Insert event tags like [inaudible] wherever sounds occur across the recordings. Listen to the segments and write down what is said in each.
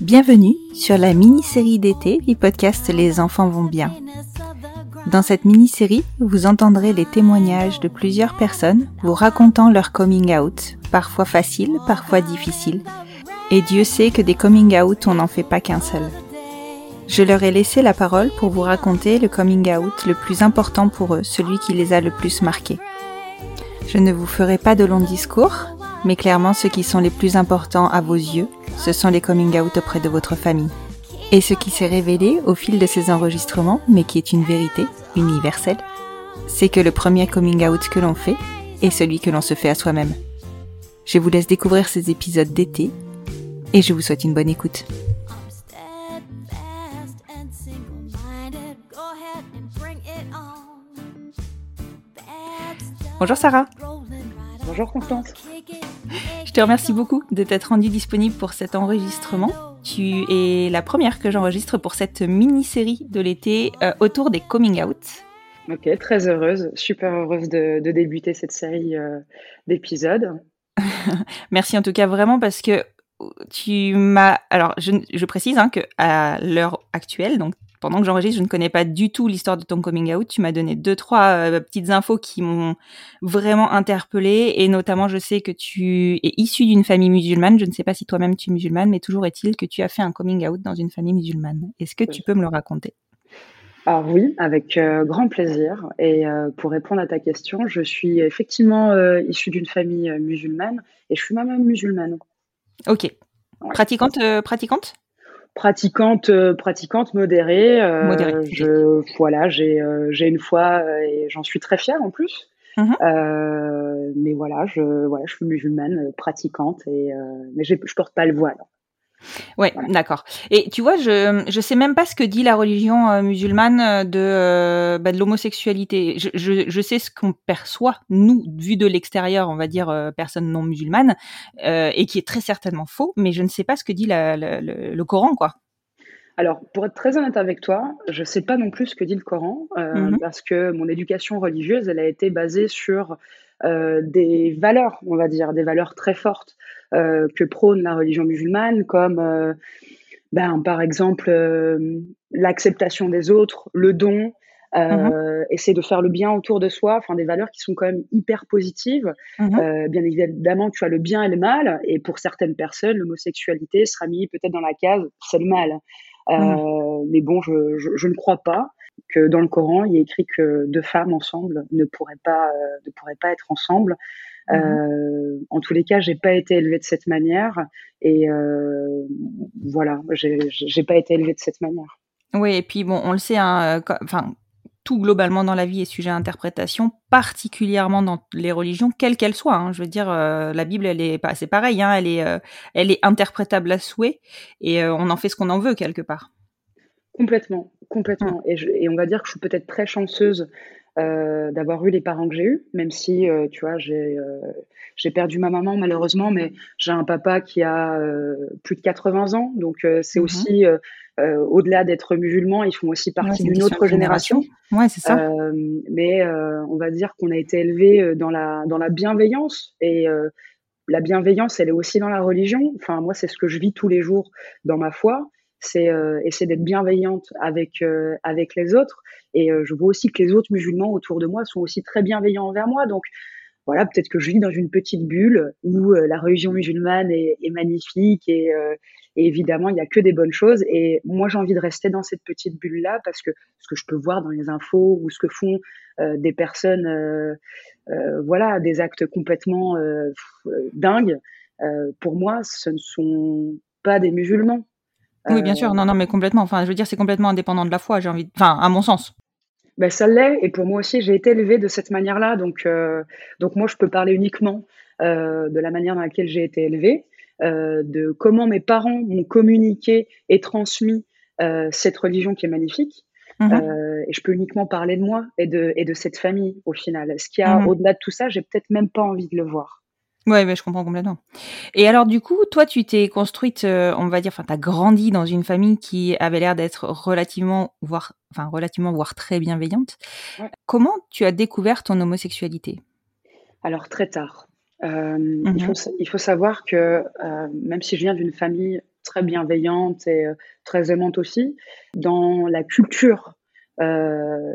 Bienvenue sur la mini-série d'été du podcast Les enfants vont bien. Dans cette mini-série, vous entendrez les témoignages de plusieurs personnes vous racontant leur coming out, parfois facile, parfois difficile. Et Dieu sait que des coming out, on n'en fait pas qu'un seul. Je leur ai laissé la parole pour vous raconter le coming out le plus important pour eux, celui qui les a le plus marqués. Je ne vous ferai pas de longs discours, mais clairement ceux qui sont les plus importants à vos yeux, ce sont les coming out auprès de votre famille. Et ce qui s'est révélé au fil de ces enregistrements, mais qui est une vérité universelle, c'est que le premier coming out que l'on fait est celui que l'on se fait à soi-même. Je vous laisse découvrir ces épisodes d'été et je vous souhaite une bonne écoute. Bonjour Sarah, Bonjour Constance. Je te remercie beaucoup de t'être rendue disponible pour cet enregistrement. Tu es la première que j'enregistre pour cette mini-série de l'été euh, autour des coming out. Ok, très heureuse, super heureuse de, de débuter cette série euh, d'épisodes. [laughs] Merci en tout cas vraiment parce que tu m'as. Alors, je, je précise hein, que à l'heure actuelle, donc pendant que j'enregistre, je ne connais pas du tout l'histoire de ton coming out. Tu m'as donné deux trois euh, petites infos qui m'ont vraiment interpellée et notamment, je sais que tu es issu d'une famille musulmane. Je ne sais pas si toi-même tu es musulmane, mais toujours est-il que tu as fait un coming out dans une famille musulmane. Est-ce que tu peux me le raconter? Alors oui, avec euh, grand plaisir. Et euh, pour répondre à ta question, je suis effectivement issue d'une famille musulmane et je suis moi-même musulmane. Ok. Ouais. Pratiquante, pratiquante? Pratiquante, euh, pratiquante modérée. euh, Modérée. Je, voilà, j'ai euh, j'ai une foi et j'en suis très fière en plus. Mhm. Euh, mais voilà, je, voilà, je suis musulmane, pratiquante, et, euh, mais j'ai- je porte pas le voile. Ouais, Voilà. d'accord. Et tu vois, je je sais même pas ce que dit la religion euh, musulmane euh, de euh, bah, de l'homosexualité. Je, je je sais ce qu'on perçoit nous vu de l'extérieur, on va dire euh, personne non musulmane, et qui est très certainement faux. Mais je ne sais pas ce que dit la, la- le, le Coran, quoi. Alors, pour être très honnête avec toi, je sais pas non plus ce que dit le Coran, Mhm. parce que mon éducation religieuse, elle a été basée sur des valeurs, on va dire, des valeurs très fortes que prône la religion musulmane, comme euh, ben, par exemple euh, l'acceptation des autres, le don, euh, essayer de faire le bien autour de soi, enfin des valeurs qui sont quand même hyper positives. Mhm. Euh, bien évidemment, tu as le bien et le mal, et pour certaines personnes, l'homosexualité sera mise peut-être dans la case c'est le mal. Euh, Mais bon, je, je, je ne crois pas que dans le Coran, il y ait écrit que deux femmes ensemble ne pourraient pas, euh, ne pourraient pas être ensemble. Euh, en tous les cas, j'ai pas été élevée de cette manière, et euh, voilà, j'ai pas été élevée de cette manière. Oui, et puis bon, on le sait, hein, euh, enfin tout globalement dans la vie est sujet à interprétation, particulièrement dans les religions, quelles qu'elles soient. hein. Je veux dire, euh, la Bible, elle est pas, c'est pareil, hein, elle est, euh, elle est interprétable à souhait, et euh, on en fait ce qu'on en veut quelque part. Complètement, complètement. Et, je- et on va dire que je suis peut-être très chanceuse euh, d'avoir eu les parents que j'ai eus, même si, euh, tu vois, j'ai euh, perdu ma maman malheureusement, mais j'ai un papa qui a euh, plus de 80 ans, donc c'est Mhm. aussi, au-delà d'être musulmans, ils font aussi partie d'une autre génération. génération. Ouais, c'est ça. Mais on va dire qu'on a été élevé dans la, dans la bienveillance et la bienveillance, elle est aussi dans la religion. Enfin, moi, c'est ce que je vis tous les jours dans ma foi. C'est euh, essayer d'être bienveillante avec, euh, avec les autres. Et euh, je vois aussi que les autres musulmans autour de moi sont aussi très bienveillants envers moi. Donc, voilà, peut-être que je vis dans une petite bulle où la religion musulmane est, est magnifique et, et, évidemment il y a que des bonnes choses. Et moi j'ai envie de rester dans cette petite bulle là parce que ce que je peux voir dans les infos ou ce que font des personnes, voilà, des actes complètement dingues. pour moi, ce ne sont pas des musulmans. Oui, bien sûr. Non, non, mais complètement. Enfin, je veux dire, c'est complètement indépendant de la foi, j'ai envie. Enfin, à mon sens. Ben, ça l'est. Et pour moi aussi, j'ai été élevée de cette manière-là. Donc, euh, donc moi, je peux parler uniquement euh, de la manière dans laquelle j'ai été élevée, euh, de comment mes parents m'ont communiqué et transmis cette religion qui est magnifique. Mm-hmm. et je peux uniquement parler de moi et de, et de cette famille au final. Ce qu'il y a mm-hmm. au-delà de tout ça, j'ai peut-être même pas envie de le voir. Ouais, je comprends complètement. Et alors, du coup, toi, tu t'es construite, euh, on va dire, enfin, t'as grandi dans une famille qui avait l'air d'être relativement, voire, enfin, relativement, voire très bienveillante. Comment tu as découvert ton homosexualité? Alors, très tard. Euh, il, faut, il, faut, savoir que euh, même si je viens d'une famille très bienveillante et très aimante aussi, dans la culture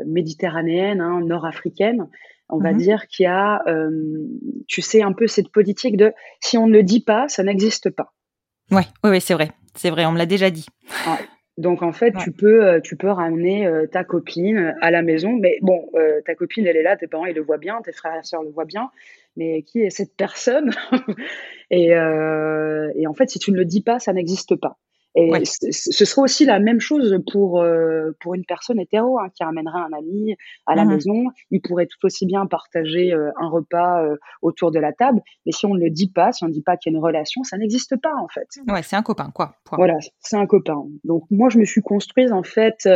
méditerranéenne, hein, nord-africaine, on va mmh dire qu'il y a, euh, tu sais, un peu cette politique de si on ne le dit pas, ça n'existe pas. Ouais, oui, ouais, c'est vrai, c'est vrai, on me l'a déjà dit. Donc en fait, tu peux, euh, tu peux ramener euh, ta copine à la maison, mais bon, ta copine, elle est là, tes parents, ils le voient bien, tes frères et sœurs le voient bien, mais qui est cette personne? [laughs] Et, et en fait, si tu ne le dis pas, ça n'existe pas. Et ce sera aussi la même chose pour, euh, pour une personne hétéro hein, qui ramènerait un ami à la mmh maison. Il pourrait tout aussi bien partager euh, un repas euh, autour de la table. Mais si on ne le dit pas, si on ne dit pas qu'il y a une relation, ça n'existe pas en fait. Ouais, c'est un copain, quoi. Voilà, c'est un copain. Donc moi, je me suis construite en fait.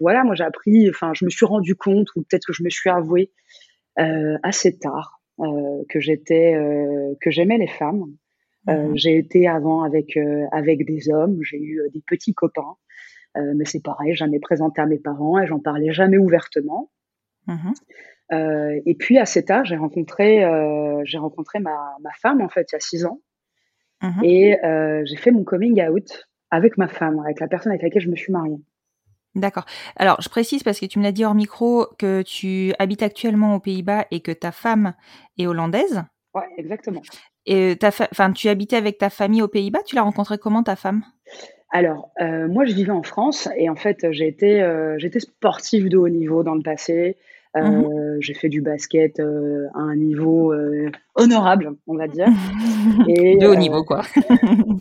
voilà, moi j'ai appris. Enfin, je me suis rendu compte, ou peut-être que je me suis avouée assez tard que j'étais, que j'aimais les femmes. Euh, j'ai été avant avec euh, avec des hommes, j'ai eu euh, des petits copains, mais c'est pareil, jamais présenté à mes parents et j'en parlais jamais ouvertement. Mhm. et puis à cet âge, j'ai rencontré j'ai rencontré ma, ma femme en fait il y a six ans mhm. et j'ai fait mon coming out avec ma femme, avec la personne avec laquelle je me suis mariée. D'accord. Alors, je précise parce que tu me l'as dit hors micro que tu habites actuellement aux Pays-Bas et que ta femme est hollandaise. Ouais, exactement. Et ta enfin, tu habitais avec ta famille aux Pays-Bas? Tu l'as rencontrée comment ta femme? Alors, euh, moi, je vivais en France et en fait, j'ai été, euh, j'étais sportive de haut niveau dans le passé. Euh, mhm. J'ai fait du basket à un niveau honorable, on va dire. [laughs] Et, de haut niveau, quoi.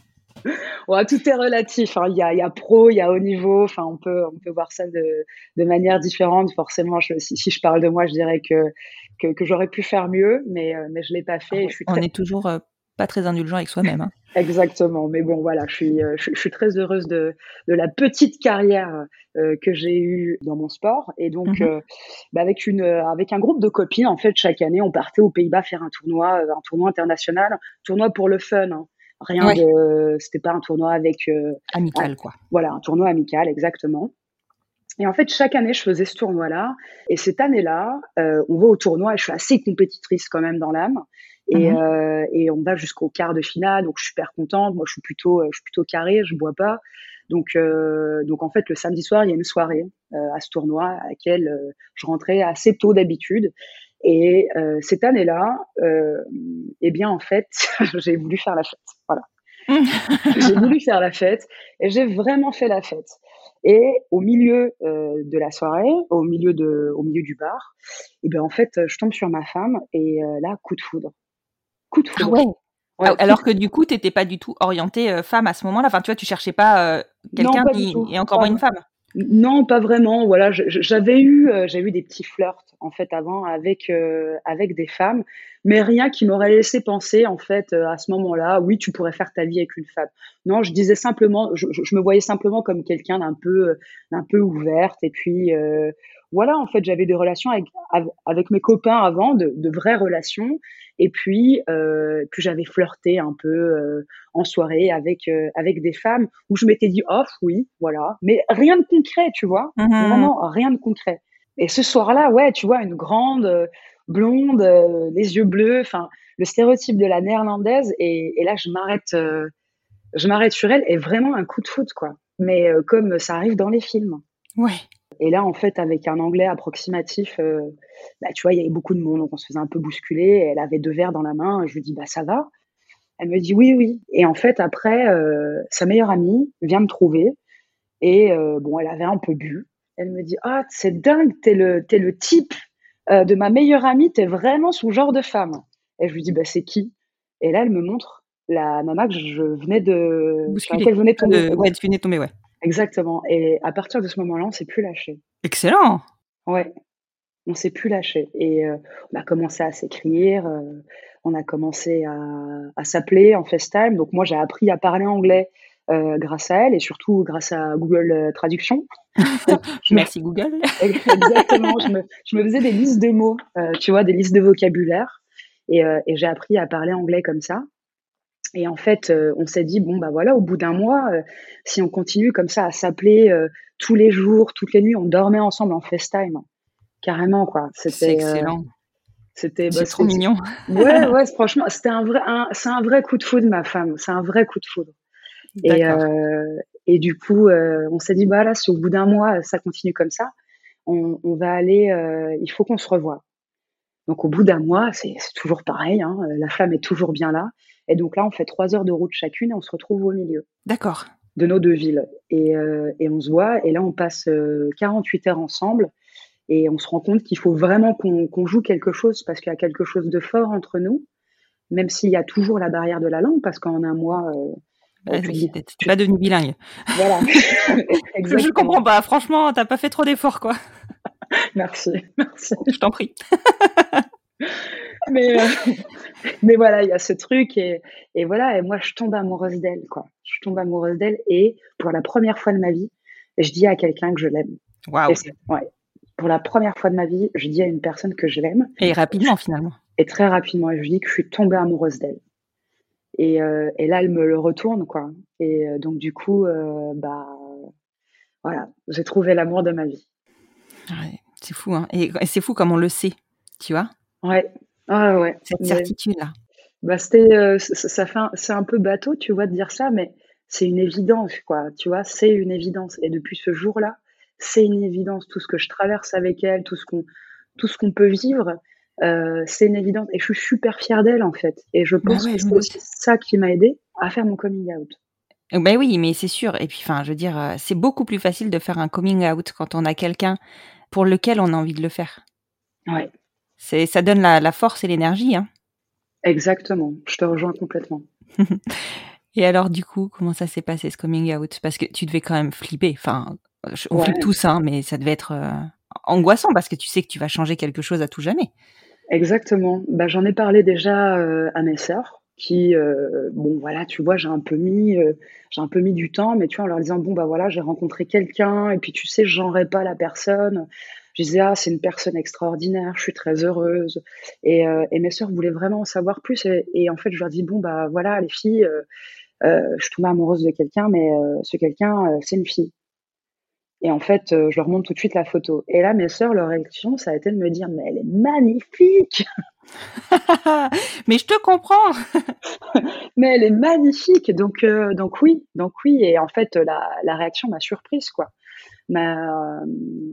[laughs] ouais, tout est relatif. Hein. Il, y a, y a, pro, il y a haut niveau. Enfin, on peut, on peut voir ça de, de manière différente. Forcément, je, si, si, je parle de moi, je dirais que que, j'aurais pu faire mieux, mais, euh, mais je ne l'ai pas fait. je suis On est toujours euh, pas très indulgent avec soi-même. Hein. [laughs] Exactement, mais bon voilà, je suis, euh, je, suis très heureuse de, de la petite carrière que j'ai eue dans mon sport et donc mhm. bah, avec une avec un groupe de copines en fait chaque année on partait aux Pays-Bas faire un tournoi, un tournoi international, tournoi pour le fun. Hein. Rien de, c'était pas un tournoi avec amical quoi. Voilà, un tournoi amical exactement. Et en fait, chaque année, je faisais ce tournoi-là. Et cette année-là, euh, on va au tournoi et je suis assez compétitrice quand même dans l'âme. Et, mhm. euh, et, on va jusqu'au quart de finale, donc je suis super contente. Moi, je suis plutôt, je suis plutôt carré, je bois pas. Donc, euh, donc en fait, le samedi soir, il y a une soirée euh, à ce tournoi à laquelle euh, je rentrais assez tôt d'habitude. Et euh, cette année-là, eh bien, en fait, [laughs] j'ai voulu faire la fête. Voilà. [laughs] j'ai voulu faire la fête et j'ai vraiment fait la fête. Et au milieu euh, de la soirée, au milieu, de, au milieu du bar, et ben en fait, je tombe sur ma femme et euh, là, coup de foudre. Coup de foudre. Ah ouais. Alors que du coup, tu n'étais pas du tout orientée euh, femme à ce moment-là. Enfin, tu vois, tu cherchais pas quelqu'un qui est encore moins une femme. Non, pas vraiment. Voilà, j'avais eu, euh, j'ai eu des petits flirts en fait avant avec euh, avec des femmes, mais rien qui m'aurait laissé penser en fait euh, à ce moment-là, oui, tu pourrais faire ta vie avec une femme. Non, je disais simplement, je, je me voyais simplement comme quelqu'un d'un peu d'un peu ouverte et puis voilà, en fait, j'avais des relations avec, avec mes copains avant, de, de vraies relations. Et puis, euh, puis j'avais flirté un peu euh, en soirée avec euh, avec des femmes où je m'étais dit off, oui, voilà, mais rien de concret, tu vois, mmh vraiment rien de concret. Et ce soir-là, ouais, tu vois, une grande blonde, les yeux bleus, enfin, le stéréotype de la néerlandaise. Et, et là, je m'arrête, je m'arrête sur elle et vraiment un coup de foot, quoi. Mais comme ça arrive dans les films. Ouais. Et là, en fait, avec un anglais approximatif, euh, bah, tu vois, il y avait beaucoup de monde, donc on se faisait un peu bousculer. Elle avait deux verres dans la main. Je lui dis, bah ça va. Elle me dit oui, oui. Et en fait, après, euh, sa meilleure amie vient me trouver. Et euh, bon, elle avait un peu bu. Elle me dit, ah, c'est dingue, t'es le, le type de ma meilleure amie, t'es vraiment son genre de femme. Et je lui dis, bah c'est qui? Et là, elle me montre la nana que je venais de, Bousculer. je venais tomber. ouais, tu venais de tomber, ouais. Exactement. Et à partir de ce moment-là, on s'est plus lâché. Excellent. Ouais, on s'est plus lâché. Et euh, on a commencé à s'écrire, euh, on a commencé à, à s'appeler en FaceTime. Donc moi, j'ai appris à parler anglais euh, grâce à elle et surtout grâce à Google Traduction. [laughs] Merci Google. [laughs] Exactement. je, me, je, me, faisais des listes de mots, tu vois, des listes de vocabulaire. Et, et j'ai appris à parler anglais comme ça. Et en fait, euh, on s'est dit, bon, bah voilà, au bout d'un mois, euh, si on continue comme ça à s'appeler euh, tous les jours, toutes les nuits, on dormait ensemble en FaceTime. Carrément, quoi. C'était excellent. C'était bah, trop mignon. [laughs] ouais, ouais, franchement, c'était un vrai, c'est un vrai coup de foudre, ma femme. C'est un vrai coup de foudre. Et, et du coup, on s'est dit, bah là, si au bout d'un mois, ça continue comme ça, on, on va aller, il faut qu'on se revoie. Donc au bout d'un mois, c'est toujours pareil, hein, la flamme est toujours bien là. Et donc là, on fait trois heures de route chacune et on se retrouve au milieu. D'accord. De nos deux villes. Et, euh, et, on se voit. Et là, on passe 48 euh, heures ensemble. Et on se rend compte qu'il faut vraiment qu'on joue quelque chose parce qu'il y a quelque chose de fort entre nous, même s'il y a toujours la barrière de la langue, parce qu'en un mois, euh, bah, tu n'es pas devenu bilingue. Voilà. [laughs] [laughs] je ne comprends pas. Franchement, tu n'as pas fait trop d'efforts, quoi. [laughs] merci, merci. Je t'en prie. [laughs] mais, euh, [laughs] mais voilà, il y a ce truc et, et, voilà, et moi je tombe amoureuse d'elle, quoi. Je tombe amoureuse d'elle et pour la première fois de ma vie, je dis à quelqu'un que je l'aime. Waouh. Ouais. Pour la première fois de ma vie, je dis à une personne que je l'aime. Et rapidement finalement. Et très rapidement, et je dis que je suis tombée amoureuse d'elle. Et, euh, et, là, elle me le retourne, quoi. Et euh, donc du coup, bah voilà, j'ai trouvé l'amour de ma vie. Ouais, c'est fou, hein. Et, c'est fou comme on le sait, tu vois. Ouais, ah ouais. Cette certitude-là. Bah c'était, euh, ça, fait, c'est un peu bateau, tu vois, de dire ça, mais c'est une évidence, quoi. Tu vois, c'est une évidence. Et depuis ce jour-là, c'est une évidence. Tout ce que je traverse avec elle, tout ce qu'on, tout ce qu'on peut vivre, euh, c'est une évidence. Et je suis super fière d'elle, en fait. Et je bah pense que c'est ça qui m'a aidé à faire mon coming out. Ben oui, mais c'est sûr. Et puis, enfin, je veux dire, euh, c'est beaucoup plus facile de faire un coming out quand on a quelqu'un pour lequel on a envie de le faire. Ouais. C'est, ça donne la, force et l'énergie. Hein. Exactement, je te rejoins complètement. [laughs] et alors, du coup, comment ça s'est passé ce coming out? Parce que tu devais quand même flipper. Enfin, on flippe tous, hein, mais ça devait être euh, angoissant parce que tu sais que tu vas changer quelque chose à tout jamais. Exactement. Bah, j'en ai parlé déjà euh, à mes sœurs qui, euh, bon voilà, tu vois, j'ai un peu mis, j'ai un peu mis du temps, mais tu vois, en leur disant bon bah voilà, j'ai rencontré quelqu'un et puis tu sais, je pas la personne je disais ah c'est une personne extraordinaire, je suis très heureuse. Et, euh, mes sœurs voulaient vraiment en savoir plus. Et, en fait je leur dis bon bah voilà les filles, euh, euh, je suis amoureuse de quelqu'un, mais ce quelqu'un c'est une fille. Et en fait je leur montre tout de suite la photo. Et là mes sœurs leur réaction ça a été de me dire mais elle est magnifique. [laughs] [laughs] mais je te comprends. [laughs] mais elle est magnifique. Donc, donc oui, donc oui. Et en fait, la, la réaction m'a surprise, quoi ma,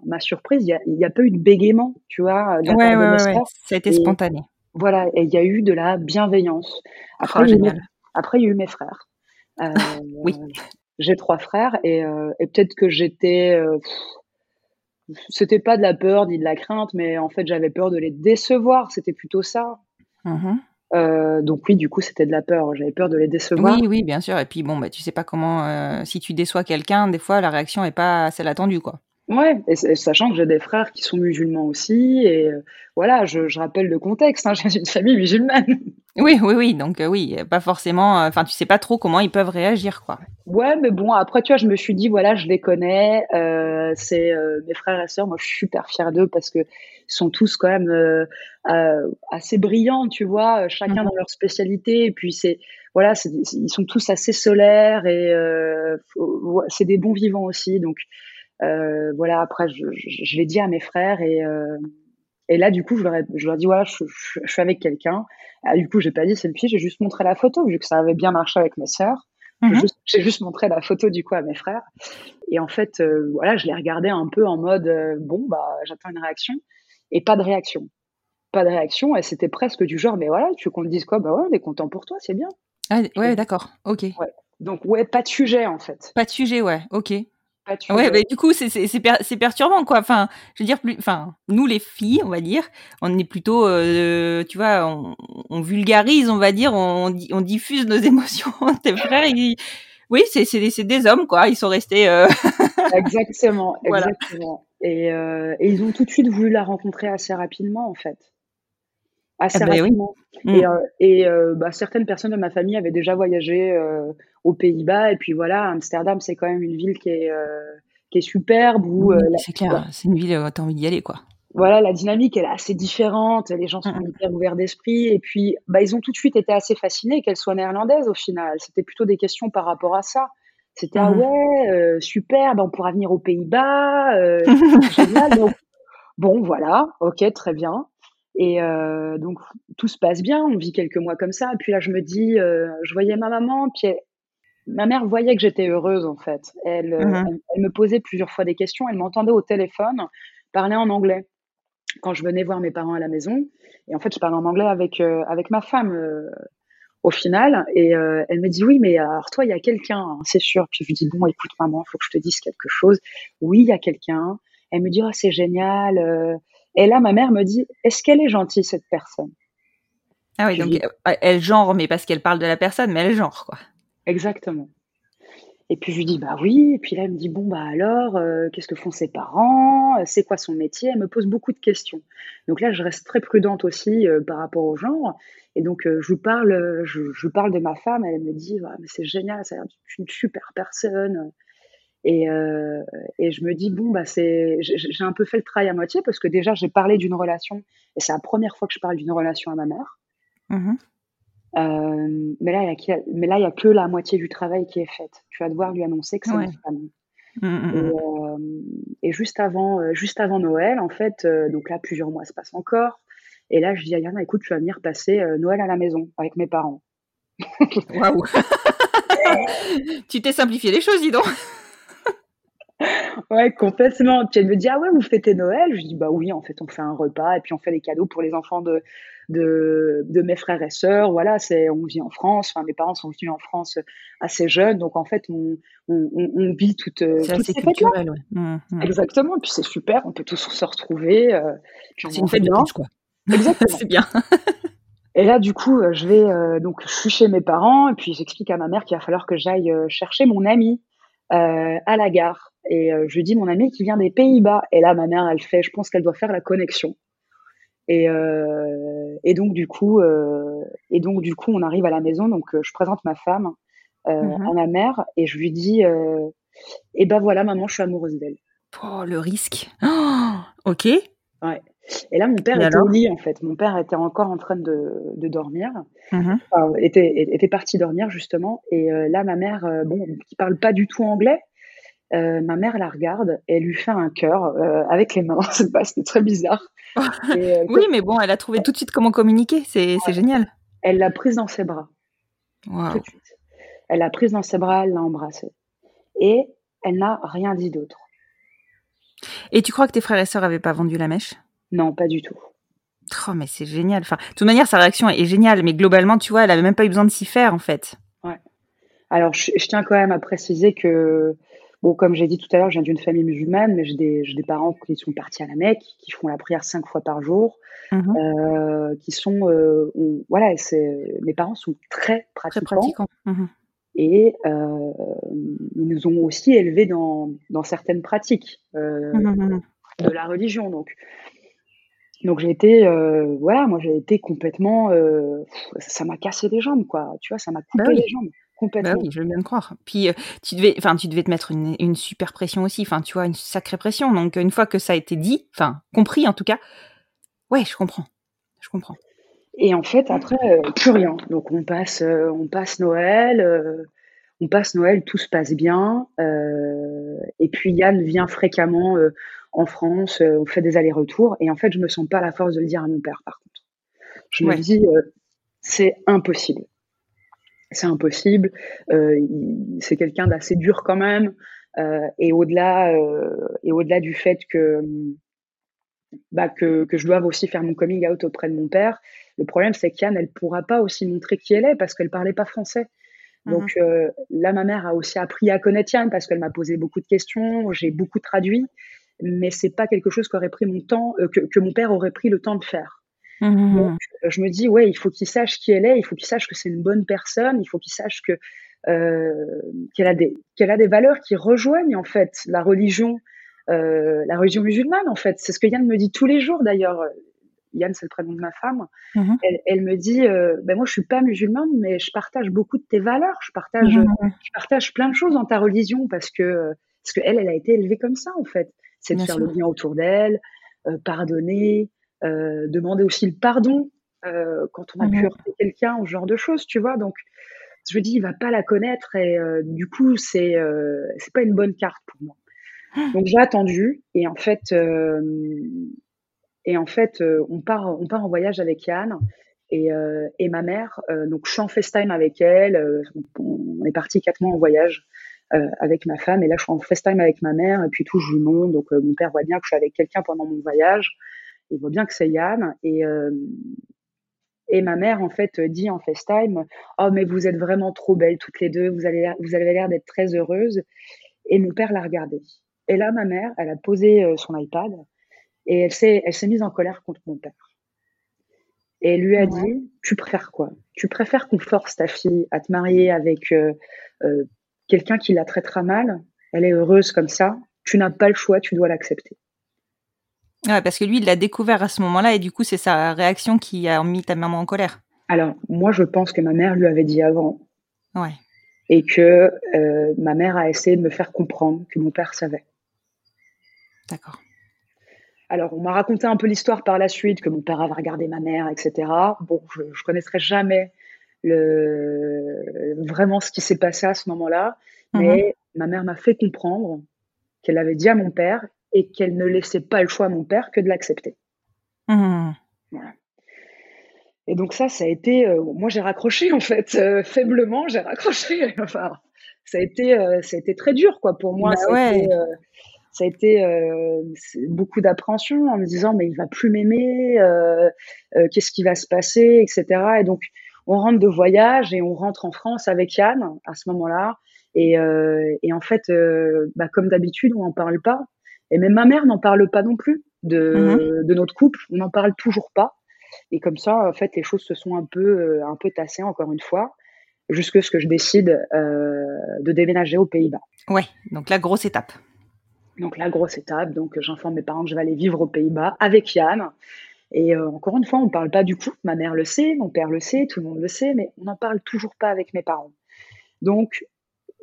ma surprise, il n'y a, pas eu de bégaiement, tu vois. Ouais, ouais, ouais, ça a été spontané. Voilà, et il y a eu de la bienveillance. Après, oh, après il y a eu mes frères. Euh, oui. J'ai trois frères et, euh, et peut-être que j'étais. Euh, c'était pas de la peur ni de la crainte, mais en fait, j'avais peur de les décevoir. C'était plutôt ça. Mmh euh, donc oui, du coup, c'était de la peur. J'avais peur de les décevoir. Oui, oui, bien sûr. Et puis bon, bah, tu sais pas comment. Euh, si tu déçois quelqu'un, des fois, la réaction est pas celle attendue, quoi. Ouais, et, sachant que j'ai des frères qui sont musulmans aussi, et euh, voilà, je, je, rappelle le contexte. Hein, [laughs] j'ai une famille musulmane. Oui, oui, oui. Donc oui, pas forcément. Enfin, tu sais pas trop comment ils peuvent réagir, quoi. Ouais, mais bon, après, tu vois, je me suis dit, voilà, je les connais. c'est mes frères et sœurs. Moi, je suis super fière d'eux parce que sont tous quand même euh, euh, assez brillants, tu vois, chacun mhm. dans leur spécialité. Et puis c'est voilà, ils sont tous assez solaires et euh, c'est des bons vivants aussi. Donc voilà, après je, je, l'ai dit à mes frères et et là, du coup, je leur, ai, je leur dis, voilà, je, suis avec quelqu'un. Ah, du coup, j'ai pas dit c'est le fille, j'ai juste montré la photo, vu que ça avait bien marché avec mes sœurs. Mhm. Juste- J'ai juste montré la photo du coup à mes frères. Et en fait, euh, voilà, je les regardais un peu en mode euh, bon, bah, j'attends une réaction. Et pas de réaction. Pas de réaction. Et c'était presque du genre, mais voilà, tu veux qu'on te dise quoi? Bah ouais, on est content pour toi, c'est bien. Ah, ouais, d'accord. Ok. Donc, ouais, pas de sujet en fait. Pas de sujet, ouais. Ok. Pas. Ouais, bah, du coup, c'est c'est c'est per- c'est perturbant, quoi. Enfin, je veux dire, plus, enfin, nous les filles, on va dire, on est plutôt, euh, tu vois, on, on vulgarise, on va dire, on, on diffuse nos [laughs] émotions. Tes frères, ils, oui, c'est c'est des, c'est des hommes, quoi. Ils sont restés. euh, [laughs] Exactement, Voilà. exactement. Et, euh, et ils ont tout de suite voulu la rencontrer assez rapidement, en fait. Assez Ah oui. rapidement. Mm. Et, et bah, certaines personnes de ma famille avaient déjà voyagé aux Pays-Bas. Et puis voilà, Amsterdam, c'est quand même une ville qui est, euh, qui est superbe, où Oui, euh, c'est clair, c'est une ville, euh, t'as envie d'y aller, quoi. voilà, la dynamique, elle est assez différente. Les gens sont Mm. hyper ouverts d'esprit. Et puis, bah, ils ont tout de suite été assez fascinés qu'elle soit néerlandaise au final. C'était plutôt des questions par rapport à ça. C'était, ah Mhm. ouais, euh, super, bah, on pourra venir aux Pays-Bas. euh. [laughs] Donc, bon, voilà, ok, très bien. Et euh, donc, tout se passe bien. On vit quelques mois comme ça. Et puis là, je me dis, je voyais ma maman, puis elle- ma mère voyait que j'étais heureuse, en fait. Elle, euh, Mhm. elle, elle me posait plusieurs fois des questions. Elle m'entendait au téléphone parler en anglais quand je venais voir mes parents à la maison. Et en fait, je parlais en anglais avec, euh, avec ma femme euh, au final. Et euh, elle me dit Oui, mais alors toi, il y a quelqu'un, hein, c'est sûr. Puis je lui dis Bon, écoute, maman, il faut que je te dise quelque chose. Oui, il y a quelqu'un. Elle me dit Oh, c'est génial. Et là, ma mère me dit Est-ce qu'elle est gentille, cette personne? Ah oui, donc dis- elle genre, mais parce qu'elle parle de la personne, mais elle genre, quoi. Exactement. Et puis je lui dis bah oui. Et puis là, elle me dit bon bah alors, euh, qu'est-ce que font ses parents? C'est quoi son métier? Elle me pose beaucoup de questions. Donc là, je reste très prudente aussi euh, par rapport au genre. Et donc euh, je lui parle, je, parle de ma femme. Elle me dit Ah, mais c'est génial, ça a l'air d'être une super personne. Et, et je me dis bon bah c'est, j'ai un peu fait le travail à moitié parce que déjà j'ai parlé d'une relation et c'est la première fois que je parle d'une relation à ma mère. Mhm. Euh, mais là, il y a que- mais là, il y a que la moitié du travail qui est faite. Tu vas devoir lui annoncer que c'est Ouais. une femme. Mm, mm, Et, mm. euh, et juste avant, euh, juste avant Noël, en fait, euh, donc là, plusieurs mois se passent encore. Et là, je dis à Yana, écoute, tu vas venir passer euh, Noël à la maison avec mes parents. Waouh. [laughs] tu t'es simplifié les choses, dis donc. Ouais, complètement. Puis elle me dit, ah ouais, vous fêtez Noël? Je dis, bah oui, en fait, on fait un repas et puis on fait les cadeaux pour les enfants de, de, de mes frères et sœurs. Voilà, c'est, on vit en France. Enfin, mes parents sont venus en France assez jeunes. Donc, en fait, on, on, on, vit toutes, euh, C'est toutes assez ces fêtes-là. culturel, ouais. Mm, mm. Exactement. Puis c'est super, on peut tous se retrouver. euh, C'est une fête de plus, quoi. [laughs] Exactement. C'est bien. Et là, du coup, euh, je vais euh, donc je suis chez mes parents et puis j'explique à ma mère qu'il va falloir que j'aille euh, chercher mon ami euh, à la gare. Et euh, je lui dis mon ami qui vient des Pays-Bas. Et là, ma mère, elle fait, je pense qu'elle doit faire la connexion. Et, euh, et donc du coup, euh, et donc du coup, on arrive à la maison. Donc euh, je présente ma femme Mhm. à ma mère et je lui dis, et ben voilà, maman, je suis amoureuse d'elle. Oh, le risque. Oh, ok. Et là, mon père Et était au lit en fait. Mon père était encore en train de, de dormir. Mhm. enfin, était, était partie dormir justement. Et là, ma mère, bon, qui parle pas du tout anglais, euh, ma mère la regarde et elle lui fait un cœur euh, avec les mains. [laughs] C'est C'était très bizarre. [laughs] Et, euh, Oui, mais bon, elle a trouvé tout de suite comment communiquer. C'est génial. Elle l'a prise dans ses bras tout de suite. Elle l'a prise dans ses bras, elle l'a embrassée. Et elle n'a rien dit d'autre. Et tu crois que tes frères et sœurs avaient pas vendu la mèche? Non, pas du tout. Oh, mais c'est génial. Enfin, de toute manière, sa réaction est géniale, mais globalement, tu vois, elle avait même pas eu besoin de s'y faire, en fait. Alors, je, je tiens quand même à préciser que, bon, comme j'ai dit tout à l'heure, je viens d'une famille musulmane, mais j'ai des, parents qui sont partis à la Mecque, qui font la prière cinq fois par jour, Mhm. euh, qui sont, euh, on- voilà, c'est, mes parents sont très Très pratiquants pratiquant. Mhm. et euh, ils nous ont aussi élevés dans, dans certaines pratiques Mhm, de la religion. Donc, donc j'ai été, voilà, moi j'ai été complètement, ça m'a cassé les jambes, quoi. Tu vois, ça m'a coupé Bah oui. les jambes complètement. Bah oui, je veux bien te croire. Puis, euh, tu devais, enfin, tu devais te mettre une, une super pression aussi. Enfin, tu vois, une sacrée pression. Donc, une fois que ça a été dit, enfin, compris en tout cas, ouais, je comprends. Je comprends. Et en fait, après, euh, plus rien. Donc on passe, euh, on passe Noël, on passe Noël, tout se passe bien. et puis Yann vient fréquemment en France, on fait des allers-retours. Et en fait, je me sens pas la force de le dire à mon père, par contre. Je Ouais. me dis, c'est impossible. C'est impossible. c'est quelqu'un d'assez dur quand même. et au-delà, et au-delà du fait que bah, que, que, je dois aussi faire mon coming out auprès de mon père. Le problème, c'est qu'Yann, elle pourra pas aussi montrer qui elle est parce qu'elle parlait pas français. Donc mhm. euh, là, ma mère a aussi appris à connaître Yann parce qu'elle m'a posé beaucoup de questions, j'ai beaucoup traduit, mais c'est pas quelque chose qu'aurait pris mon temps, euh, que, que, mon père aurait pris le temps de faire. Donc euh, je me dis ouais, il faut qu'il sache qui elle est, il faut qu'il sache que c'est une bonne personne, il faut qu'il sache que qu'elle a des qu'elle a des valeurs qui rejoignent en fait la religion euh, la religion musulmane, en fait. C'est ce que Yann me dit tous les jours, d'ailleurs. Yann, c'est le prénom de ma femme. Mhm. Elle, me dit, euh, ben moi, je suis pas musulmane, mais je partage beaucoup de tes valeurs. Je partage, je partage plein de choses dans ta religion parce que, parce que elle, elle a été élevée comme ça, en fait. C'est de faire le bien autour d'elle, euh, demander aussi le pardon quand on a pu mhm. heurter quelqu'un, ou ce genre de choses, tu vois. Donc, je me dis, il va pas la connaître et du coup, c'est, c'est pas une bonne carte pour moi. Donc j'ai attendu et en fait, euh, et en fait, euh, on part, on part en voyage avec Yann et, euh, et ma mère. donc je suis en FaceTime avec elle. on est parti quatre mois en voyage avec ma femme et là je suis en FaceTime avec ma mère et puis tout je lui montre. Donc mon père voit bien que je suis avec quelqu'un pendant mon voyage. Il voit bien que c'est Yann et et ma mère, en fait, dit en FaceTime Oh, mais vous êtes vraiment trop belles toutes les deux, vous, allez, vous avez l'air d'être très heureuse. Et mon père l'a regardée. Et là, ma mère, elle a posé euh, son iPad et elle s'est, elle s'est mise en colère contre mon père. Et elle lui a dit, tu préfères quoi? Tu préfères qu'on force ta fille à te marier avec euh, euh, quelqu'un qui la traitera mal? Elle est heureuse comme ça. Tu n'as pas le choix, tu dois l'accepter. Ouais, parce que lui, il l'a découvert à ce moment-là et du coup, c'est sa réaction qui a mis ta maman en colère. Alors, moi, je pense que ma mère lui avait dit avant. Ouais. Et que ma mère a essayé de me faire comprendre que mon père savait. D'accord. Alors, on m'a raconté un peu l'histoire par la suite, que mon père avait regardé ma mère, etc. Bon, je ne connaîtrai jamais le, vraiment ce qui s'est passé à ce moment-là, mhm. mais ma mère m'a fait comprendre qu'elle avait dit à mon père et qu'elle ne laissait pas le choix à mon père que de l'accepter. Voilà. Et donc ça, ça a été, euh, moi j'ai raccroché en fait, euh, faiblement j'ai raccroché. [laughs] enfin, ça a été, euh, ça a été très dur quoi pour moi. Bah ouais ça a été beaucoup d'appréhension en me disant mais il va plus m'aimer, qu'est-ce qui va se passer, etc. Et donc on rentre de voyage et on rentre en France avec Yann à ce moment-là. Et, et, en fait, bah, comme d'habitude, on n'en parle pas. Et même ma mère n'en parle pas non plus de, mm-hmm. de notre couple. On n'en parle toujours pas. Et comme ça, en fait, les choses se sont un peu, un peu tassées encore une fois, jusque ce que je décide de déménager aux Pays-Bas. Ouais, donc la grosse étape. Donc la grosse étape, donc j'informe mes parents que je vais aller vivre aux Pays-Bas avec Yann. Et euh, encore une fois, on ne parle pas du coup. Ma mère le sait, mon père le sait, tout le monde le sait, mais on n'en parle toujours pas avec mes parents. Donc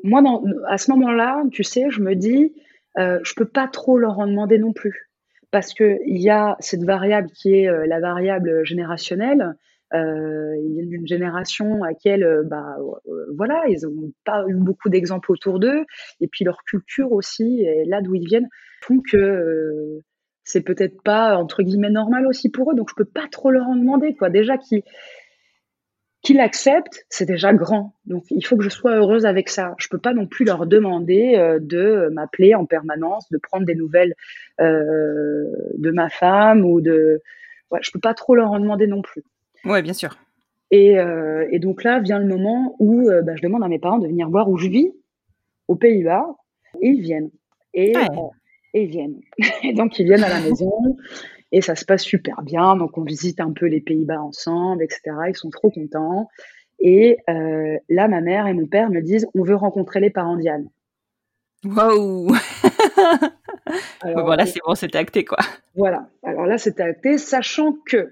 moi, à ce moment-là, tu sais, je me dis, euh, je peux pas trop leur en demander non plus, parce que il y a cette variable qui est euh, la variable générationnelle. Euh, ils viennent d'une génération à laquelle, euh, bah, euh, voilà, ils n'ont pas eu beaucoup d'exemples autour d'eux, et puis leur culture aussi, et là d'où ils viennent, font que c'est peut-être pas entre guillemets normal aussi pour eux, donc je peux pas trop leur en demander, quoi. Déjà qu'ils qu'ils l'acceptent, c'est déjà grand. Donc il faut que je sois heureuse avec ça. Je peux pas non plus leur demander de m'appeler en permanence, de prendre des nouvelles de ma femme ou de. Ouais, je peux pas trop leur en demander non plus. Oui, bien sûr. Euh, et, donc là vient le moment où euh, bah, je demande à mes parents de venir voir où je vis, aux Pays-Bas, et ils viennent. Et, euh, et ils viennent. [laughs] et donc ils viennent à la maison, et ça se passe super bien. Donc on visite un peu les Pays-Bas ensemble, etc. Ils sont trop contents. Et là, ma mère et mon père me disent on veut rencontrer les parents d'Yann. Waouh Voilà, c'est bon, c'était acté quoi. Voilà. Alors là, c'était acté, sachant que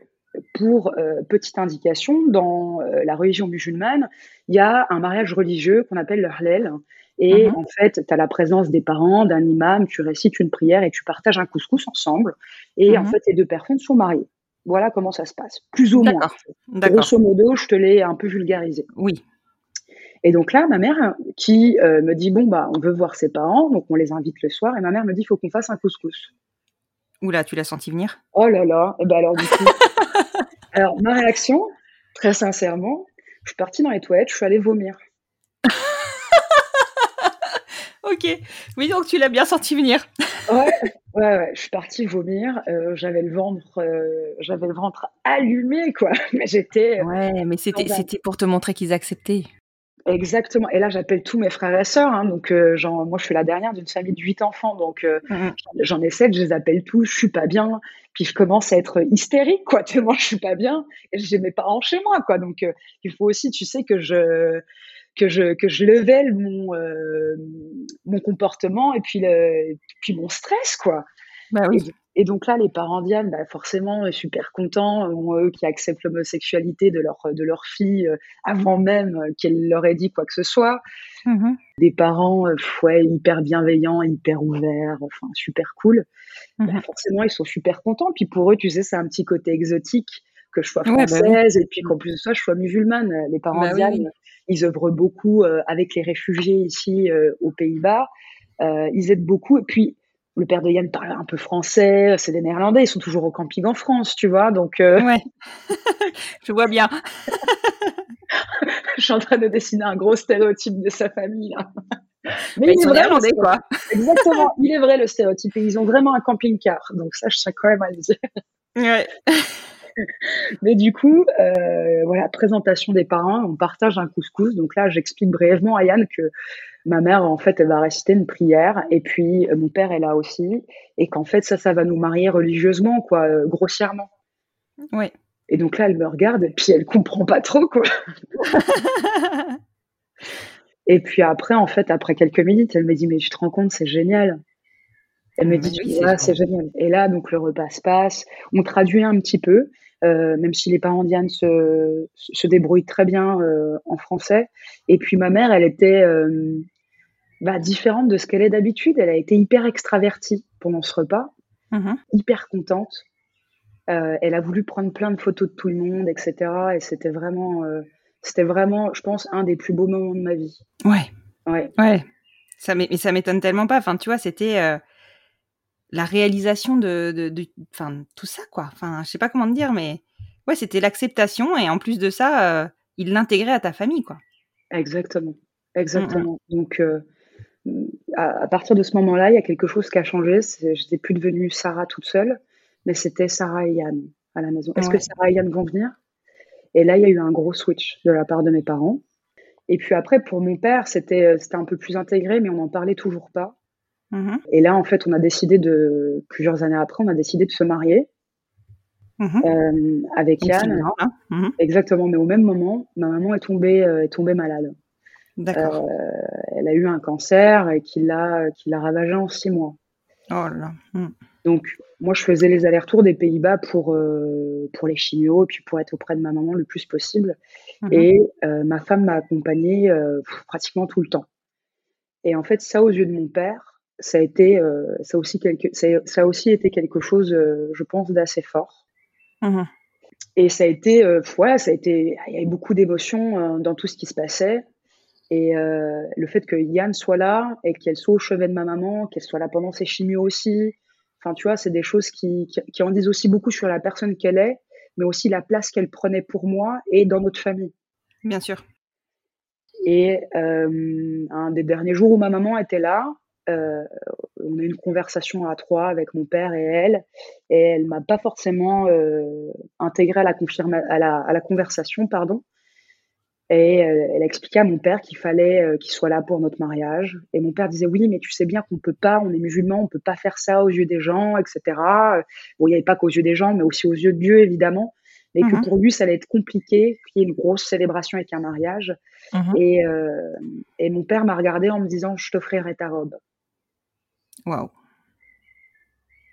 pour euh, petite indication, dans euh, la religion musulmane, il y a un mariage religieux qu'on appelle le halal. Et mhm. en fait, tu as la présence des parents, d'un imam, tu récites une prière et tu partages un couscous ensemble. Et en mhm. fait, les deux personnes sont mariées. Voilà comment ça se passe, plus ou moins. Grosso modo, je te l'ai un peu vulgarisé. Oui. Et donc là, ma mère qui euh, me dit bon bah on veut voir ses parents, donc on les invite le soir, et ma mère me dit il faut qu'on fasse un couscous. Oula, tu l'as senti venir? Oh là là, et eh ben alors du coup, [laughs] alors ma réaction, très sincèrement, Je suis partie dans les toilettes, je suis allée vomir. Ok. Oui, donc tu l'as bien senti venir. ouais, ouais, ouais, je suis partie vomir. Euh, j'avais le ventre, euh, j'avais le ventre allumé, quoi. [laughs] Mais j'étais. Ouais, mais c'était, c'était pour te montrer qu'ils acceptaient. Exactement. Et là, j'appelle tous mes frères et sœurs. Hein, donc, euh, genre, moi, je suis la dernière d'une famille de huit enfants. Donc, euh, mmh j'en ai sept, je les appelle tous. Je suis pas bien. Puis, je commence à être hystérique, quoi. [laughs] Tellement je suis pas bien. Et j'ai mes parents chez moi, quoi. Donc, euh, il faut aussi, tu sais, que je que je que je levelle mon mon comportement et puis le puis mon stress, quoi. Bah oui. Et donc là, les parents Diane, bah forcément, euh, super contents, euh, eux qui acceptent l'homosexualité de leur, de leur fille euh, avant même qu'elle leur ait dit quoi que ce soit. Mmh Des parents ouais, hyper bienveillants, hyper ouverts, enfin super cool. Bah, mmh forcément, ils sont super contents. Puis pour eux, tu sais, c'est un petit côté exotique que je sois bah française et puis qu'en plus de ça, je sois musulmane. Les parents bah ils œuvrent beaucoup avec les réfugiés ici aux Pays-Bas. ils aident beaucoup. Et puis, le père de Yann parle un peu français, c'est des Néerlandais, ils sont toujours au camping en France, tu vois, donc. Euh, ouais, [laughs] je vois bien. [laughs] je suis en train de dessiner un gros stéréotype de sa famille là. Mais, ils sont néerlandais, quoi. Exactement, il est vrai le stéréotype. Et ils ont vraiment un camping-car, donc ça, je sais quand même à le dire. Ouais. [laughs] Mais du coup, euh, voilà, présentation des parents, on partage un couscous. Donc là, j'explique brièvement à Yann que ma mère, en fait, elle va réciter une prière, et puis euh, mon père est là aussi, et qu'en fait, ça, ça va nous marier religieusement, quoi, euh, grossièrement. Oui. Et donc là, elle me regarde, et puis elle comprend pas trop, quoi. [laughs] et puis après, en fait, après quelques minutes, elle me dit, mais tu te rends compte, c'est génial. Elle me dit, oui, c'est génial. Et là, donc, le repas se passe. On traduit un petit peu. Euh, même si les parents d'Yann se, se débrouillent très bien euh, en français. Et puis ma mère, elle était euh, bah, différente de ce qu'elle est d'habitude. Elle a été hyper extravertie pendant ce repas, mm-hmm. hyper contente. elle a voulu prendre plein de photos de tout le monde, etc. Et c'était vraiment, c'était vraiment, je pense, un des plus beaux moments de ma vie. Ouais. Ouais. Ouais. Ça mais ça m'étonne tellement pas. Enfin, tu vois, c'était la réalisation de, de, tout ça, quoi. Enfin, je sais pas comment te dire, mais ouais, c'était l'acceptation et en plus de ça, euh, il l'intégrait à ta famille, quoi. Exactement, exactement. Donc, euh, à, partir de ce moment-là, il y a quelque chose qui a changé. J'étais plus devenue Sarah toute seule, mais c'était Sarah et Yann à la maison. Est-ce que Sarah et Yann vont venir? Et là, il y a eu un gros switch de la part de mes parents. Et puis après, pour mon père, c'était c'était un peu plus intégré, mais on n'en parlait toujours pas. Mmh et là, en fait, on a décidé de, plusieurs années après, on a décidé de se marier mmh euh, avec Yann. Hein. Mmh Exactement, mais au même moment, ma maman est tombée, euh, est tombée malade. D'accord. Euh, elle a eu un cancer et qui l'a, qui l'a ravagée en six mois. Oh là. Donc, moi, je faisais les allers-retours des Pays-Bas pour, pour les chimios, puis pour être auprès de ma maman le plus possible. Et ma femme m'a accompagnée pratiquement tout le temps. Et en fait, ça, aux yeux de mon père, ça a été, euh, ça, aussi quelque, ça, a aussi été quelque chose, euh, je pense, d'assez fort. Mmh Et ça a été, euh, ouais, ça a été, il y avait beaucoup d'émotions dans tout ce qui se passait. Et le fait que Yann soit là et qu'elle soit au chevet de ma maman, qu'elle soit là pendant ses chimios aussi, enfin, tu vois, c'est des choses qui, qui, qui, en disent aussi beaucoup sur la personne qu'elle est, mais aussi la place qu'elle prenait pour moi et dans notre famille. Bien sûr. Et un des derniers jours où ma maman était là, euh, on a eu une conversation à trois avec mon père et elle, et elle m'a pas forcément euh, intégré à la, à, la, conversation, pardon. Et euh, elle a expliqué à mon père qu'il fallait qu'il soit là pour notre mariage. Et mon père disait oui, mais tu sais bien qu'on peut pas, on est musulman, on peut pas faire ça aux yeux des gens, etc. Bon, il n'y avait pas qu'aux yeux des gens, mais aussi aux yeux de Dieu, évidemment. Mais que mhm. pour lui, ça allait être compliqué qu'il y ait une grosse célébration avec un mariage. Mhm. Et, et mon père m'a regardé en me disant, je t'offrirai ta robe. Waouh.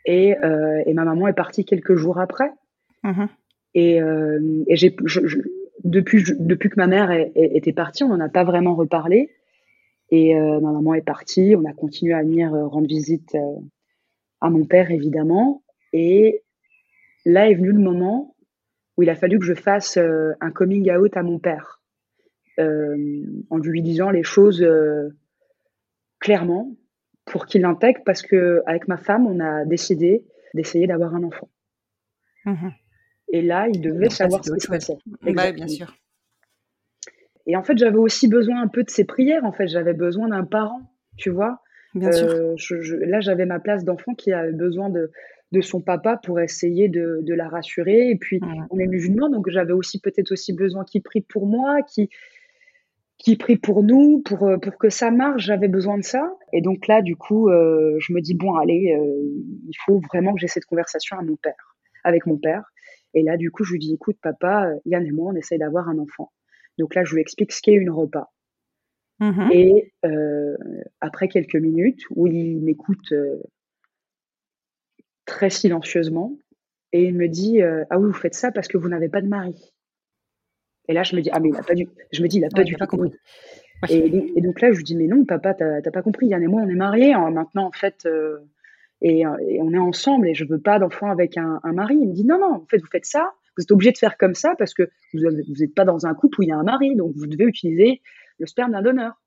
Et, euh, et, ma maman est partie quelques jours après. Mm-hmm. Et, euh, et j'ai, depuis, depuis que ma mère était partie, on n'en a pas vraiment reparlé. Et euh, ma maman est partie, on a continué à venir rendre visite à mon père, évidemment. Et là est venu le moment où il a fallu que je fasse un coming out à mon père, en lui disant les choses clairement, pour qu'il l'intègre parce que avec ma femme, on a décidé d'essayer d'avoir un enfant. Mhm. Et là, il devait savoir ce qui se passait. Bah, bien sûr. Et en fait, j'avais aussi besoin un peu de ses prières. En fait, j'avais besoin d'un parent, tu vois. Bien sûr. Euh, je- je- là, j'avais ma place d'enfant qui avait besoin de, de son papa pour essayer de, de la rassurer. Et puis, on est musulmans, donc j'avais aussi peut-être aussi besoin qu'il prie pour moi, qu'il qui prie pour nous, pour, euh, pour que ça marche. J'avais besoin de ça. Et donc là, du coup, euh, je me dis, bon, allez, euh, il faut vraiment que j'ai cette conversation à mon père, avec mon père. Et là, du coup, je lui dis, écoute, papa, Yann et moi, on essaye d'avoir un enfant. Donc là, je lui explique ce qu'est une repas. Mhm. Et euh, après quelques minutes, où il m'écoute très silencieusement, et il me dit Ah oui, vous faites ça parce que vous n'avez pas de mari. Et là, je me dis Ah, mais il a pas du, je me dis, il a pas Ouais, du tout compris. Ouais. Et, donc- et donc là, je lui dis Mais non, papa, t'as pas compris. Yann et moi, on est mariés hein, maintenant, en fait, euh, et, euh, et on est ensemble, et je veux pas d'enfant avec un, un mari. Il me dit Non, non, en fait, vous faites ça, vous êtes obligé de faire comme ça parce que vous n'êtes pas dans un couple où il y a un mari, donc vous devez utiliser le sperme d'un donneur.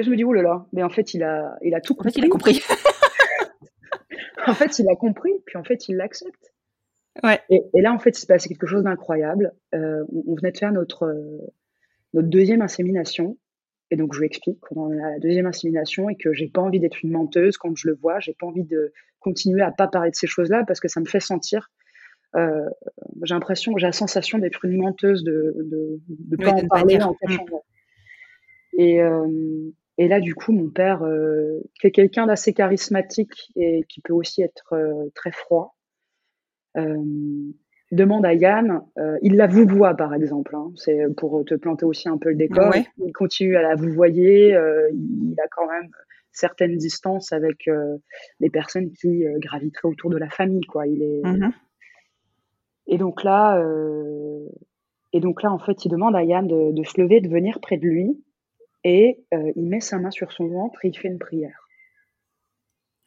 Et je me dis, oh là là, mais en fait, il a, il a tout En fait, compris. il a compris. [laughs] En fait, il a compris, puis en fait, il l'accepte. Ouais. Et, et là, en fait, il s'est passé quelque chose d'incroyable. Euh, on, on venait de faire notre, euh, notre deuxième insémination. Et donc, je lui explique qu'on est à la deuxième insémination et que j'ai pas envie d'être une menteuse quand je le vois. J'ai pas envie de continuer à pas parler de ces choses-là parce que ça me fait sentir. euh, j'ai l'impression, j'ai la sensation d'être une menteuse, de de, de Oui, pas en parler en cachant. Et, euh, et là, du coup, mon père, euh, qui est quelqu'un d'assez charismatique et qui peut aussi être euh, très froid, demande à Yann, euh, il la vouvoie par exemple, hein, c'est pour te planter aussi un peu le décor, Ouais. il continue à la vouvoyer, euh, il a quand même certaines distances avec euh, les personnes qui euh, graviteraient autour de la famille, quoi. Il est, Mhm. et donc là, euh, et donc là, en fait, il demande à Yann de, de se lever, de venir près de lui, et euh, il met sa main sur son ventre et il fait une prière.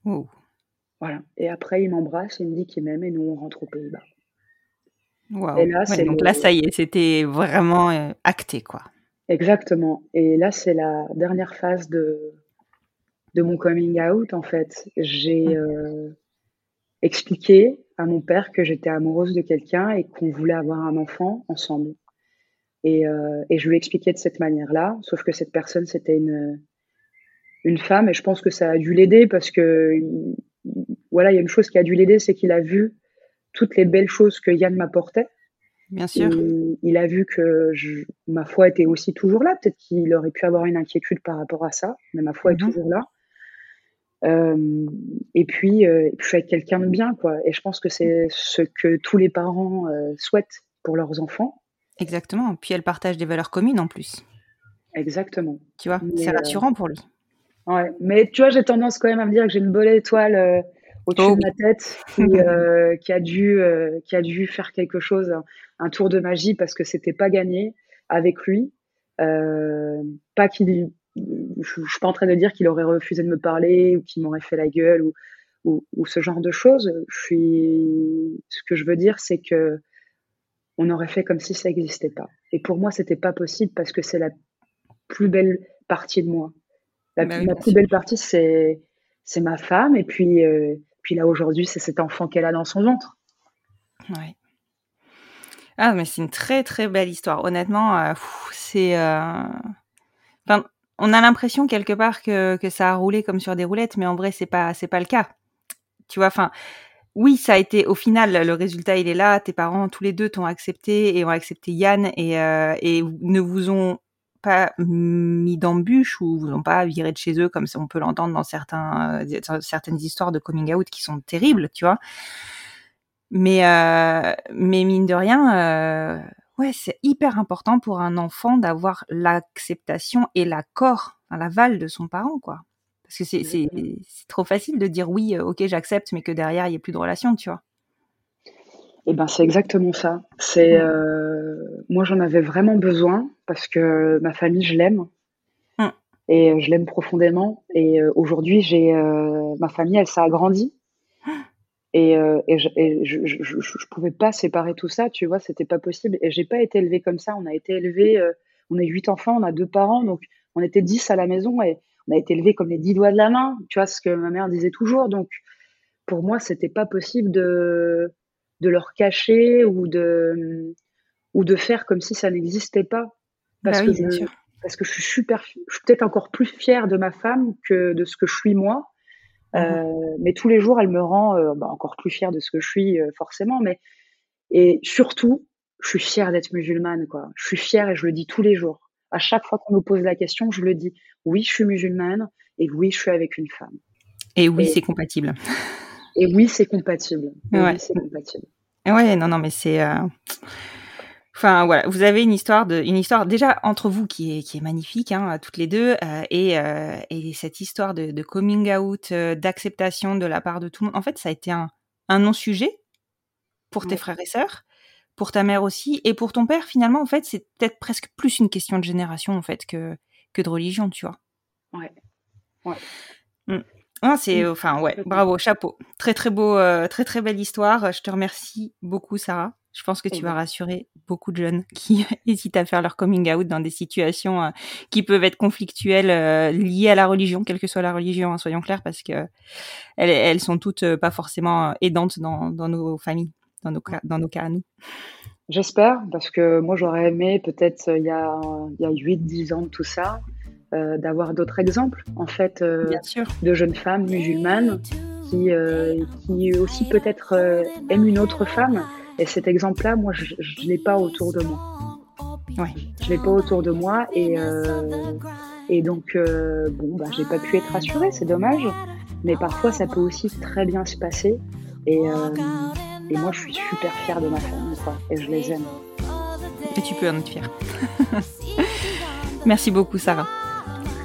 Wow. Voilà. Et après, il m'embrasse, il me dit qu'il m'aime, et nous on rentre aux Pays-Bas. Wow. Et là, Ouais, c'est donc le- là, ça y est, c'était vraiment euh, acté, quoi. Exactement. Et là, c'est la dernière phase de de mon coming out. En fait, j'ai euh, expliqué à mon père que j'étais amoureuse de quelqu'un et qu'on voulait avoir un enfant ensemble. Et, euh, et je lui ai expliqué de cette manière-là, sauf que cette personne, c'était une, une femme, et je pense que ça a dû l'aider parce que, voilà, il y a une chose qui a dû l'aider, c'est qu'il a vu toutes les belles choses que Yann m'apportait. Bien sûr. Il, il a vu que je- ma foi était aussi toujours là. Peut-être qu'il aurait pu avoir une inquiétude par rapport à ça, mais ma foi est Mhm. toujours là. Euh, et puis, euh, et puis, je suis avec quelqu'un de bien, quoi. Et je pense que c'est ce que tous les parents euh, souhaitent pour leurs enfants. Exactement. Puis elle partage des valeurs communes en plus. Exactement. Tu vois, c'est euh, rassurant pour lui. Ouais. Mais tu vois, j'ai tendance quand même à me dire que j'ai une belle étoile au-dessus Oh de ma tête qui, [laughs] euh, qui a dû, euh, qui a dû faire quelque chose, un, tour de magie parce que c'était pas gagné avec lui. Euh, pas qu'il, je, je suis pas en train de dire qu'il aurait refusé de me parler ou qu'il m'aurait fait la gueule ou, ou, ou ce genre de choses. Je suis, ce que je veux dire, c'est que on aurait fait comme si ça n'existait pas. Et pour moi, c'était pas possible parce que c'est la plus belle partie de moi. La, Bah ma plus belle partie, c'est c'est ma femme, et puis euh, puis là aujourd'hui, c'est cet enfant qu'elle a dans son ventre. Ouais. Ah, mais c'est une très très belle histoire. Honnêtement, euh, c'est. euh, Enfin, on a l'impression quelque part que, que ça a roulé comme sur des roulettes, mais en vrai, c'est pas c'est pas le cas. Tu vois, enfin, oui, ça a été au final le résultat, il est là. Tes parents, tous les deux, t'ont accepté et ont accepté Yann et euh, et ne vous ont pas mis d'embûches ou vous ont pas viré de chez eux comme on peut l'entendre dans certains euh, certaines histoires de coming out qui sont terribles, tu vois. Mais, euh, mais mine de rien, euh, ouais, c'est hyper important pour un enfant d'avoir l'acceptation et l'accord, l'aval de son parent, quoi. Parce que c'est, trop facile de dire oui, ok, j'accepte, mais que derrière, il n'y ait plus de relation, tu vois. Et ben c'est exactement ça. C'est euh, moi j'en avais vraiment besoin parce que ma famille je l'aime Mm. et euh, je l'aime profondément. Et euh, aujourd'hui j'ai euh, ma famille elle s'est agrandie et, euh, et, je, et je, je, je, je pouvais pas séparer tout ça, tu vois, c'était pas possible. Et j'ai pas été élevée comme ça. On a été élevés, on est huit enfants, on a deux parents, donc on était dix à la maison et on a été élevés comme les dix doigts de la main. Tu vois ce que ma mère disait toujours. Donc pour moi c'était pas possible de de leur cacher ou de ou de faire comme si ça n'existait pas. parce Bah que oui, je, parce que je suis super, je suis peut-être encore plus fière de ma femme que de ce que je suis moi. Mhm. Euh, mais tous les jours, elle me rend euh, bah, encore plus fière de ce que je suis, euh, forcément. Mais et surtout, je suis fière d'être musulmane, quoi. Je suis fière et je le dis tous les jours. À chaque fois qu'on nous pose la question, je le dis. Oui, je suis musulmane et oui, je suis avec une femme. Et oui, Et- c'est compatible. Et oui, c'est compatible. Et Ouais. Oui, c'est compatible. Ouais, non, non, mais c'est. euh, Enfin voilà, vous avez une histoire de, une histoire déjà entre vous qui est qui est magnifique, hein, toutes les deux, euh, et euh, et cette histoire de, de coming out, d'acceptation de la part de tout le monde. En fait, ça a été un un non sujet pour tes Ouais. frères et sœurs, pour ta mère aussi, et pour ton père. Finalement, en fait, c'est peut-être presque plus une question de génération en fait que que de religion, tu vois. Ouais. Ah, c'est enfin ouais, bravo, chapeau. Très très beau euh, très très belle histoire. Je te remercie beaucoup Sarah. Je pense que Eh tu ben. vas rassurer beaucoup de jeunes [laughs] qui hésitent à faire leur coming out dans des situations euh, qui peuvent être conflictuelles euh, liées à la religion, quelle que soit la religion, hein, soyons clairs parce que elles, elles sont toutes pas forcément aidantes dans, dans nos familles, dans nos cas, dans nos cas à nous. J'espère, parce que moi j'aurais aimé peut-être il y a, il y a 8-10 ans de tout ça, euh, d'avoir d'autres exemples en fait euh, Bien sûr. de jeunes femmes musulmanes qui, euh, qui aussi peut-être euh, aiment une autre femme. Et cet exemple-là, moi je ne l'ai pas autour de moi. Ouais. Je l'ai pas autour de moi et, euh, et donc euh, bon bah j'ai pas pu être rassurée, c'est dommage. Mais parfois ça peut aussi très bien se passer et, euh, et moi je suis super fière de ma famille quoi, et je les aime. Et tu peux en être fière. [laughs] Merci beaucoup Sarah.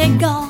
Diego.